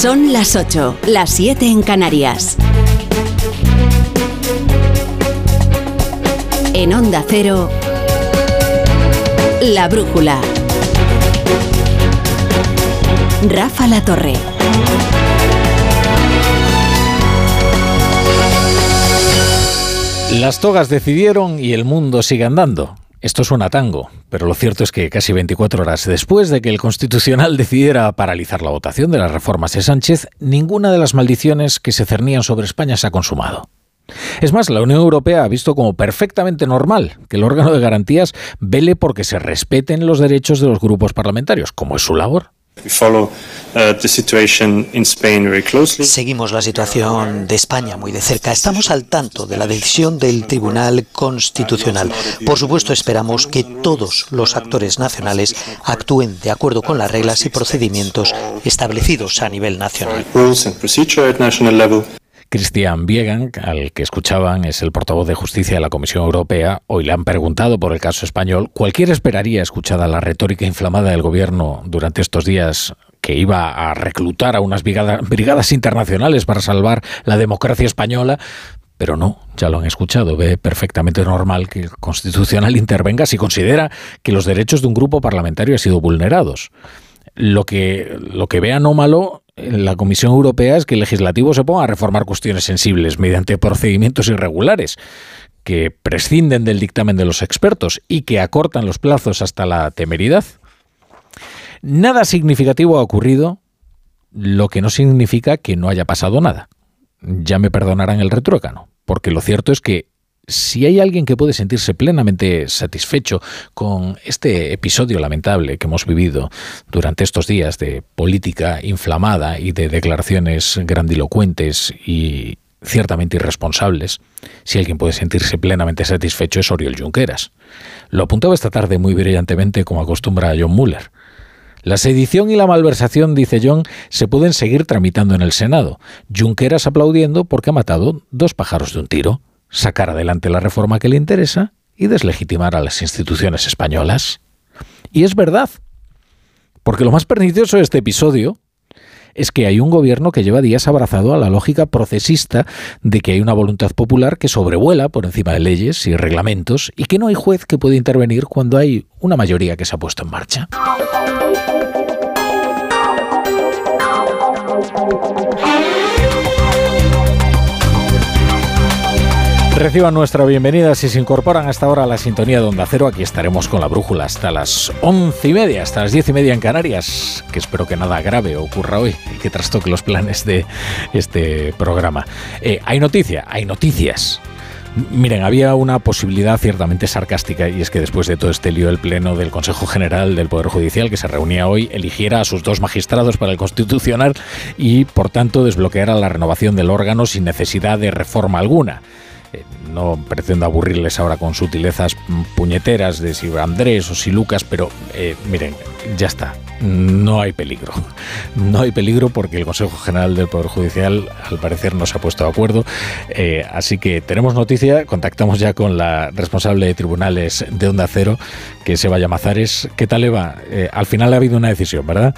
Son las 8, las 7 en Canarias. En Onda Cero, La Brújula. Rafa La Torre. Las togas decidieron y el mundo sigue andando. Esto suena tango, pero lo cierto es que casi 24 horas después de que el Constitucional decidiera paralizar la votación de las reformas de Sánchez, ninguna de las maldiciones que se cernían sobre España se ha consumado. Es más, la Unión Europea ha visto como perfectamente normal que el órgano de garantías vele porque se respeten los derechos de los grupos parlamentarios, como es su labor. Uh, Seguimos la situación de España muy de cerca. Estamos al tanto de la decisión del Tribunal Constitucional. Por supuesto, esperamos que todos los actores nacionales actúen de acuerdo con las reglas y procedimientos establecidos a nivel nacional. Christian Biegan, al que escuchaban, es el portavoz de justicia de la Comisión Europea. Hoy le han preguntado por el caso español. Cualquiera esperaría, escuchada la retórica inflamada del gobierno durante estos días, que iba a reclutar a unas brigadas, internacionales para salvar la democracia española, pero no, ya lo han escuchado, ve perfectamente normal que el Constitucional intervenga si considera que los derechos de un grupo parlamentario han sido vulnerados. Lo que, lo que ve anómalo la Comisión Europea es que el legislativo se ponga a reformar cuestiones sensibles mediante procedimientos irregulares que prescinden del dictamen de los expertos y que acortan los plazos hasta la temeridad. Nada significativo ha ocurrido, lo que no significa que no haya pasado nada. Ya me perdonarán el retruécano, porque lo cierto es que si hay alguien que puede sentirse plenamente satisfecho con este episodio lamentable que hemos vivido durante estos días de política inflamada y de declaraciones grandilocuentes y ciertamente irresponsables, si alguien puede sentirse plenamente satisfecho es Oriol Junqueras. Lo apuntaba esta tarde muy brillantemente como acostumbra John Muller. La sedición y la malversación, dice John, se pueden seguir tramitando en el Senado. Junqueras aplaudiendo porque ha matado dos pájaros de un tiro sacar adelante la reforma que le interesa y deslegitimar a las instituciones españolas. Y es verdad, porque lo más pernicioso de este episodio es que hay un gobierno que lleva días abrazado a la lógica procesista de que hay una voluntad popular que sobrevuela por encima de leyes y reglamentos y que no hay juez que pueda intervenir cuando hay una mayoría que se ha puesto en marcha. Reciban nuestra bienvenida si se incorporan hasta ahora a la sintonía de Onda Cero. Aquí estaremos con la brújula hasta las once y media, hasta las diez y media en Canarias, que espero que nada grave ocurra hoy y que trastoque los planes de este programa. Eh, hay noticia, hay noticias. Miren, había una posibilidad ciertamente sarcástica y es que después de todo este lío el Pleno del Consejo General del Poder Judicial que se reunía hoy eligiera a sus dos magistrados para el Constitucional y por tanto desbloqueara la renovación del órgano sin necesidad de reforma alguna. Eh, no pretendo aburrirles ahora con sutilezas puñeteras de si Andrés o si Lucas, pero eh, miren, ya está. No hay peligro. No hay peligro porque el Consejo General del Poder Judicial al parecer no se ha puesto de acuerdo. Eh, así que tenemos noticia, contactamos ya con la responsable de tribunales de Onda Cero, que se vaya Mazares. ¿Qué tal Eva? al final ha habido una decisión, ¿verdad?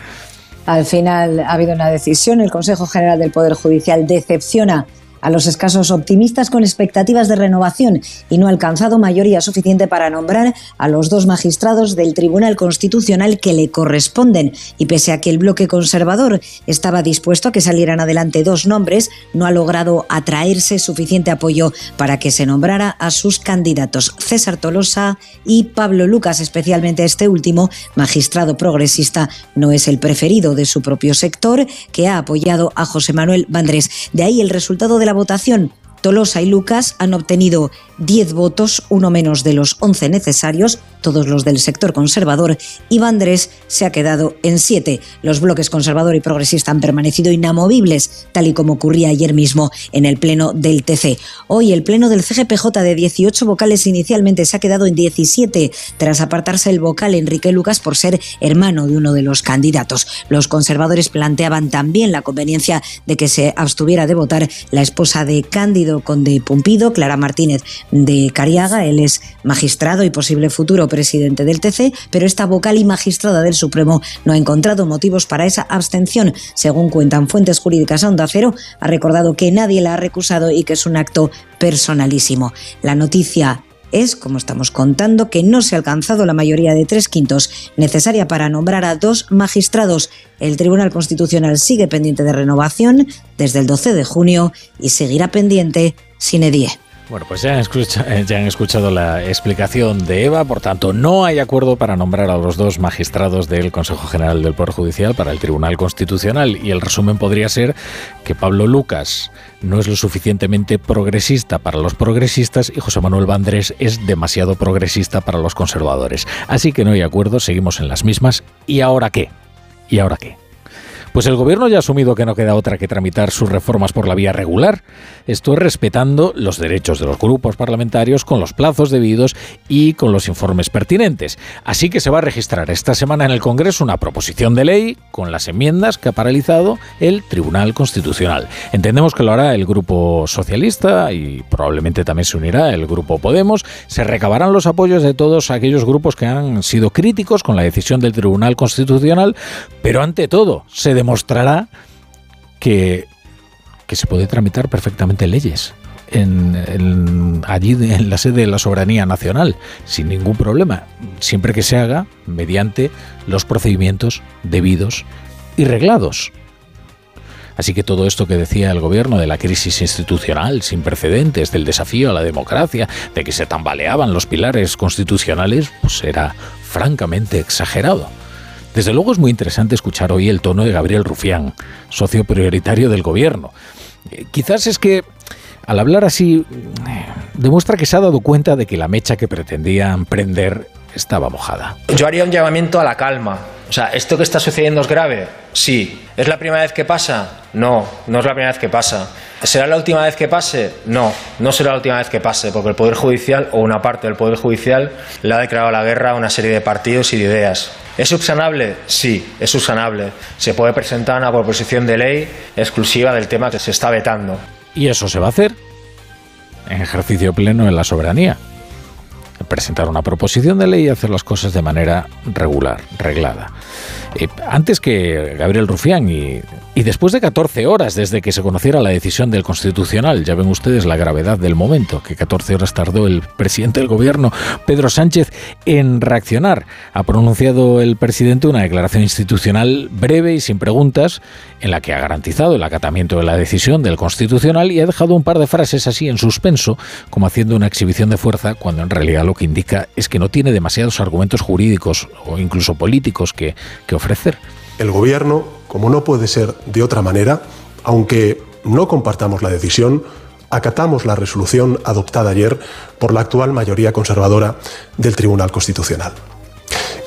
Al final ha habido una decisión. El Consejo General del Poder Judicial decepciona a los escasos optimistas con expectativas de renovación y no ha alcanzado mayoría suficiente para nombrar a los dos magistrados del Tribunal Constitucional que le corresponden. Y pese a que el bloque conservador estaba dispuesto a que salieran adelante dos nombres, no ha logrado atraerse suficiente apoyo para que se nombrara a sus candidatos César Tolosa y Pablo Lucas, especialmente este último, magistrado progresista, no es el preferido de su propio sector, que ha apoyado a José Manuel Vandrés. De ahí el resultado de la votación, Tolosa y Lucas han obtenido 10 votos, uno menos de los 11 necesarios, todos los del sector conservador, y Vandrés se ha quedado en 7. Los bloques conservador y progresista han permanecido inamovibles, tal y como ocurría ayer mismo en el pleno del TC. Hoy el pleno del CGPJ de 18 vocales inicialmente se ha quedado en 17, tras apartarse el vocal Enrique Lucas por ser hermano de uno de los candidatos. Los conservadores planteaban también la conveniencia de que se abstuviera de votar la esposa de Cándido Conde Pumpido, Clara Martínez de Cariaga, él es magistrado y posible futuro presidente del TC, pero esta vocal y magistrada del Supremo no ha encontrado motivos para esa abstención. Según cuentan fuentes jurídicas Onda Cero, ha recordado que nadie la ha recusado y que es un acto personalísimo. La noticia es, como estamos contando, que no se ha alcanzado la mayoría de tres quintos necesaria para nombrar a dos magistrados. El Tribunal Constitucional sigue pendiente de renovación desde el 12 de junio y seguirá pendiente sin edie. Bueno, pues ya han, escuchado, eh, ya han, escuchado, la explicación de Eva, por tanto, no hay acuerdo para nombrar a los dos magistrados del Consejo General del Poder Judicial para el Tribunal Constitucional y el resumen podría ser que Pablo Lucas no es lo suficientemente progresista para los progresistas y José Manuel Vandrés es demasiado progresista para los conservadores. Así que no hay acuerdo, seguimos en las mismas. ¿Y ahora qué? ¿Y ahora qué? Pues el gobierno ya ha asumido que no queda otra que tramitar sus reformas por la vía regular. Esto es respetando los derechos de los grupos parlamentarios con los plazos debidos y con los informes pertinentes. Así que se va a registrar esta semana en el Congreso una proposición de ley con las enmiendas que ha paralizado el Tribunal Constitucional. Entendemos que lo hará el Grupo Socialista y probablemente también se unirá el Grupo Podemos. Se recabarán los apoyos de todos aquellos grupos que han sido críticos con la decisión del Tribunal Constitucional, pero ante todo se demostrará que, que se puede tramitar perfectamente leyes. En, allí en la sede de la soberanía nacional sin ningún problema, siempre que se haga mediante los procedimientos debidos y reglados. Así que todo esto que decía el gobierno de la crisis institucional sin precedentes, del desafío a la democracia, de que se tambaleaban los pilares constitucionales, pues era francamente exagerado. Desde luego es muy interesante escuchar hoy el tono de Gabriel Rufián, socio prioritario del gobierno. Eh, quizás es que al hablar así demuestra que se ha dado cuenta de que la mecha que pretendían prender estaba mojada. Yo haría un llamamiento a la calma. O sea, ¿esto que está sucediendo es grave? Sí. ¿Es la primera vez que pasa? No, no es la primera vez que pasa. ¿Será la última vez que pase? No, no será la última vez que pase, porque el Poder Judicial o una parte del Poder Judicial le ha declarado la guerra a una serie de partidos y de ideas. ¿Es subsanable? Sí, es subsanable. Se puede presentar una proposición de ley exclusiva del tema que se está vetando. ¿Y eso se va a hacer? En ejercicio pleno en la soberanía. Presentar una proposición de ley y hacer las cosas de manera regular, reglada. Eh, antes que Gabriel Rufián y, y, después de 14 horas desde que se conociera la decisión del Constitucional, ya ven ustedes la gravedad del momento, que 14 horas tardó el presidente del gobierno, Pedro Sánchez, en reaccionar. Ha pronunciado el presidente una declaración institucional breve y sin preguntas, en la que ha garantizado el acatamiento de la decisión del Constitucional y ha dejado un par de frases así en suspenso, como haciendo una exhibición de fuerza, cuando en realidad lo que indica es que no tiene demasiados argumentos jurídicos o incluso políticos que, que El Gobierno, como no puede ser de otra manera, aunque no compartamos la decisión, acatamos la resolución adoptada ayer por la actual mayoría conservadora del Tribunal Constitucional.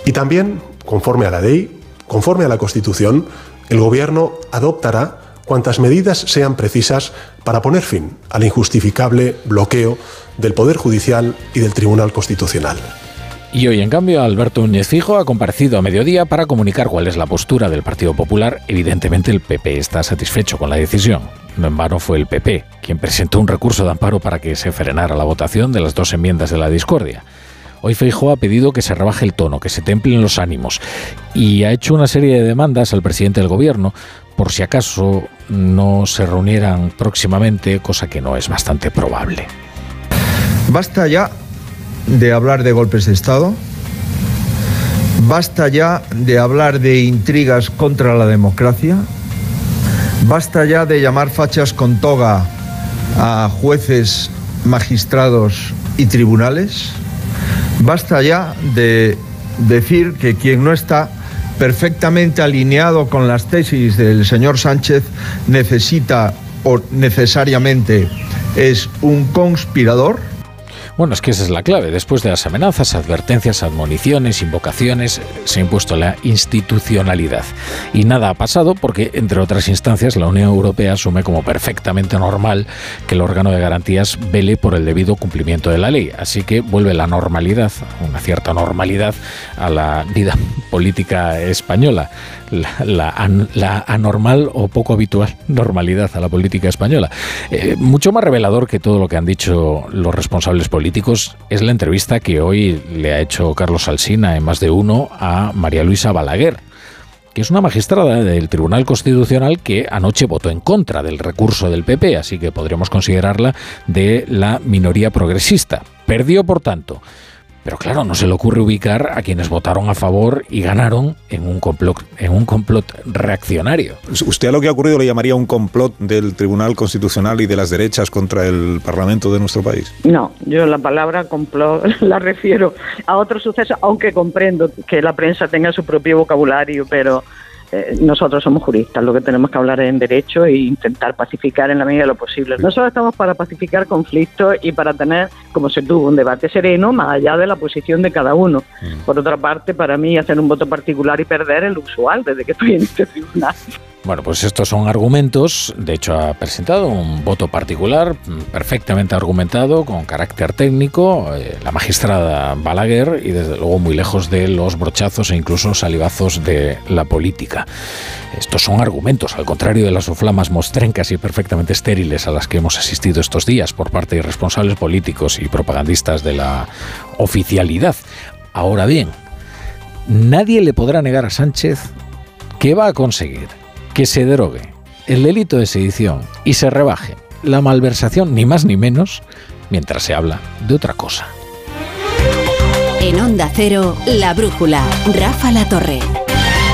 Y también, conforme a la ley, conforme a la Constitución, el Gobierno adoptará cuantas medidas sean precisas para poner fin al injustificable bloqueo del Poder Judicial y del Tribunal Constitucional. Y hoy, en cambio, Alberto Núñez Fijo ha comparecido a mediodía para comunicar cuál es la postura del Partido Popular. Evidentemente, el PP está satisfecho con la decisión. No en vano fue el PP quien presentó un recurso de amparo para que se frenara la votación de las dos enmiendas de la discordia. Hoy Feijóo ha pedido que se rebaje el tono, que se templen los ánimos y ha hecho una serie de demandas al presidente del gobierno por si acaso no se reunieran próximamente, cosa que no es bastante probable. Basta ya de hablar de golpes de Estado. Basta ya de hablar de intrigas contra la democracia. Basta ya de llamar fachas con toga a jueces, magistrados y tribunales. Basta ya de decir que quien no está perfectamente alineado con las tesis del señor Sánchez necesita o necesariamente es un conspirador Bueno, es que esa es la clave. Después de las amenazas, advertencias, admoniciones, invocaciones, se ha impuesto la institucionalidad. Y nada ha pasado porque, entre otras instancias, la Unión Europea asume como perfectamente normal que el órgano de garantías vele por el debido cumplimiento de la ley. Así que vuelve la normalidad, una cierta normalidad, a la vida política española. La, anormal o poco habitual normalidad a la política española. Eh, mucho más revelador que todo lo que han dicho los responsables políticos es la entrevista que hoy le ha hecho Carlos Alsina en más de uno a María Luisa Balaguer que es una magistrada del Tribunal Constitucional que anoche votó en contra del recurso del PP, así que podríamos considerarla de la minoría progresista. Perdió, por tanto, pero claro, no se le ocurre ubicar a quienes votaron a favor y ganaron en un complot, en un complot reaccionario. ¿Usted a lo que ha ocurrido le llamaría un complot del Tribunal Constitucional y de las derechas contra el Parlamento de nuestro país? No, yo la palabra complot la refiero a otro suceso, aunque comprendo que la prensa tenga su propio vocabulario, pero nosotros somos juristas, lo que tenemos que hablar es en derecho e intentar pacificar en la medida de lo posible. Nosotros estamos para pacificar conflictos y para tener, como se tuvo, un debate sereno más allá de la posición de cada uno. Por otra parte, para mí hacer un voto particular y perder es lo usual desde que estoy en este tribunal. Bueno, pues estos son argumentos. De hecho, ha presentado un voto particular perfectamente argumentado, con carácter técnico, eh, la magistrada Balaguer y desde luego muy lejos de los brochazos e incluso salivazos de la política. Estos son argumentos, al contrario de las oflamas mostrencas y perfectamente estériles a las que hemos asistido estos días por parte de responsables políticos y propagandistas de la oficialidad. Ahora bien, nadie le podrá negar a Sánchez que va a conseguir que se derogue el delito de sedición y se rebaje la malversación ni más ni menos mientras se habla de otra cosa. En Onda Cero, La Brújula, Rafa La Torre.